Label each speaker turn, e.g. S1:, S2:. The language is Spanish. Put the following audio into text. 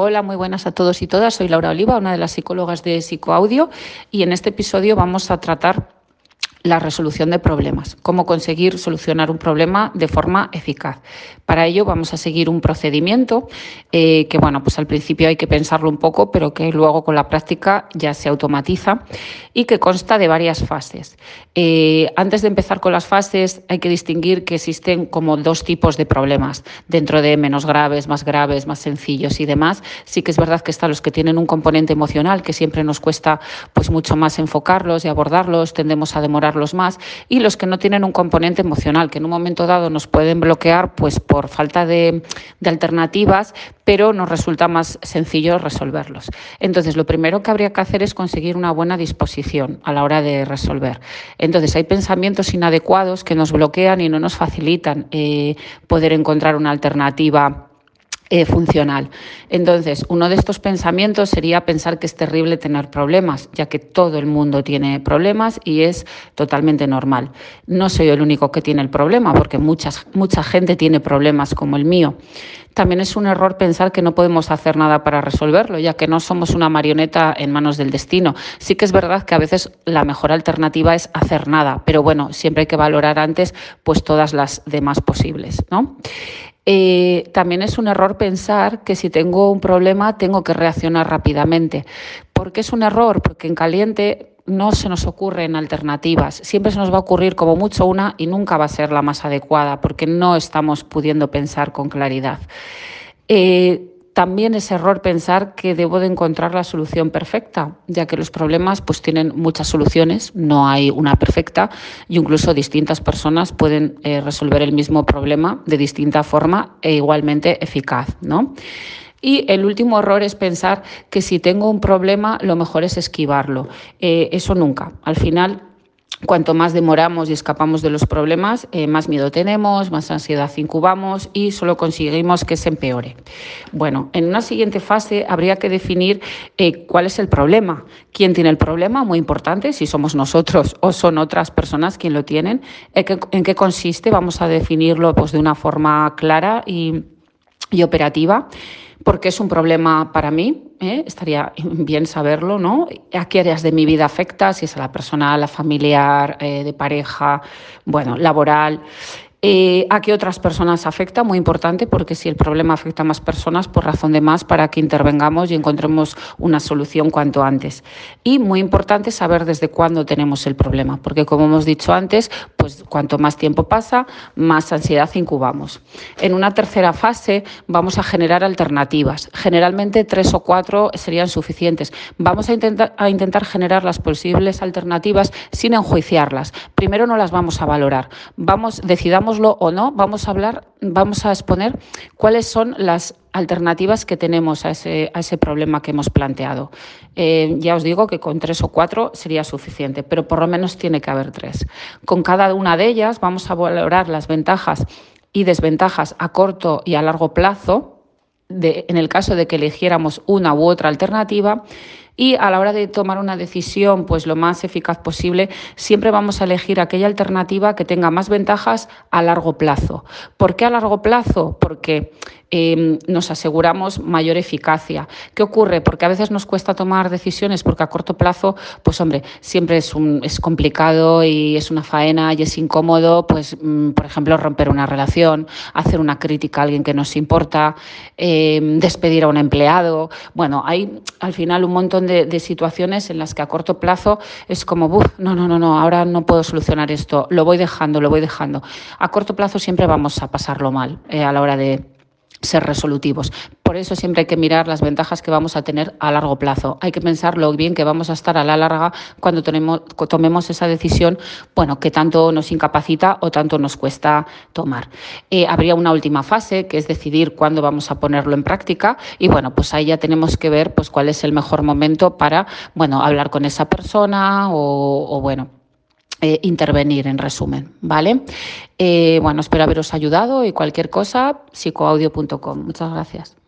S1: Hola, muy buenas a todos y todas. Soy Laura Oliva, una de las psicólogas de Psicoaudio, y en este episodio vamos a tratar la resolución de problemas, cómo conseguir solucionar un problema de forma eficaz. Para ello vamos a seguir un procedimiento eh, que, bueno, pues al principio hay que pensarlo un poco, pero que luego con la práctica ya se automatiza y que consta de varias fases. Eh, antes de empezar con las fases hay que distinguir que existen como dos tipos de problemas, dentro de menos graves, más graves, más sencillos y demás. Sí que es verdad que están los que tienen un componente emocional que siempre nos cuesta pues mucho más enfocarlos y abordarlos, tendemos a demorar los más, y los que no tienen un componente emocional, que en un momento dado nos pueden bloquear pues por falta de, de alternativas, pero nos resulta más sencillo resolverlos. Entonces, lo primero que habría que hacer es conseguir una buena disposición a la hora de resolver. Entonces, hay pensamientos inadecuados que nos bloquean y no nos facilitan eh, poder encontrar una alternativa eh, funcional. Entonces, uno de estos pensamientos sería pensar que es terrible tener problemas, ya que todo el mundo tiene problemas y es totalmente normal. No soy el único que tiene el problema, porque muchas, mucha gente tiene problemas como el mío. También es un error pensar que no podemos hacer nada para resolverlo, ya que no somos una marioneta en manos del destino. Sí que es verdad que a veces la mejor alternativa es hacer nada, pero bueno, siempre hay que valorar antes pues todas las demás posibles, ¿no? Eh, también es un error pensar que si tengo un problema tengo que reaccionar rápidamente. ¿Por qué es un error? Porque en caliente no se nos ocurren alternativas. Siempre se nos va a ocurrir como mucho una y nunca va a ser la más adecuada porque no estamos pudiendo pensar con claridad. Eh, también es error pensar que debo de encontrar la solución perfecta, ya que los problemas pues tienen muchas soluciones, no hay una perfecta y incluso distintas personas pueden eh, resolver el mismo problema de distinta forma e igualmente eficaz, ¿no? Y el último error es pensar que si tengo un problema, lo mejor es esquivarlo. Eh, eso nunca. Al final, Cuanto más demoramos y escapamos de los problemas, eh, más miedo tenemos, más ansiedad incubamos y solo conseguimos que se empeore. Bueno, en una siguiente fase habría que definir eh, cuál es el problema, quién tiene el problema, muy importante, si somos nosotros o son otras personas quien lo tienen, en qué, consiste, vamos a definirlo pues, de una forma clara y, y operativa porque es un problema para mí, ¿eh? estaría bien saberlo, ¿no? ¿A qué áreas de mi vida afecta? Si es a la personal, la familiar, eh, de pareja, bueno, laboral. Eh, ¿A qué otras personas afecta? Muy importante, porque si el problema afecta a más personas, por razón de más, para que intervengamos y encontremos una solución cuanto antes. Y muy importante saber desde cuándo tenemos el problema, porque como hemos dicho antes, pues cuanto más tiempo pasa, más ansiedad incubamos. En una tercera fase vamos a generar alternativas. Generalmente tres o cuatro serían suficientes. Vamos a a intentar generar las posibles alternativas sin enjuiciarlas. Primero no las vamos a valorar. Vamos, decidamos o no, vamos a hablar, vamos a exponer cuáles son las alternativas que tenemos a ese, a ese problema que hemos planteado. Eh, ya os digo que con tres o cuatro sería suficiente, pero por lo menos tiene que haber tres. Con cada una de ellas vamos a valorar las ventajas y desventajas a corto y a largo plazo, de, en el caso de que eligiéramos una u otra alternativa, y a la hora de tomar una decisión pues lo más eficaz posible, siempre vamos a elegir aquella alternativa que tenga más ventajas a largo plazo. ¿Por qué a largo plazo? Porque Em, nos aseguramos mayor eficacia. ¿Qué ocurre? Porque a veces nos cuesta tomar decisiones porque a corto plazo, pues hombre, siempre es, un, es complicado y es una faena y es incómodo, pues mm, por ejemplo, romper una relación, hacer una crítica a alguien que nos importa, em, despedir a un empleado. Bueno, hay al final un montón de, situaciones en las que a corto plazo es como, no, no, no, no, ahora no puedo solucionar esto, lo voy dejando, lo voy dejando. A corto plazo siempre vamos a pasarlo mal eh, a la hora de ser resolutivos. Por eso siempre hay que mirar las ventajas que vamos a tener a largo plazo. Hay que pensar lo bien que vamos a estar a la larga cuando tomemos esa decisión, bueno, que tanto nos incapacita o tanto nos cuesta tomar. Eh, habría una última fase, que es decidir cuándo vamos a ponerlo en práctica y bueno, pues ahí ya tenemos que ver pues cuál es el mejor momento para, bueno, hablar con esa persona o, o bueno, eh, intervenir, en resumen, ¿vale? Eh, bueno, espero haberos ayudado y cualquier cosa, psicoaudio.com. Muchas gracias.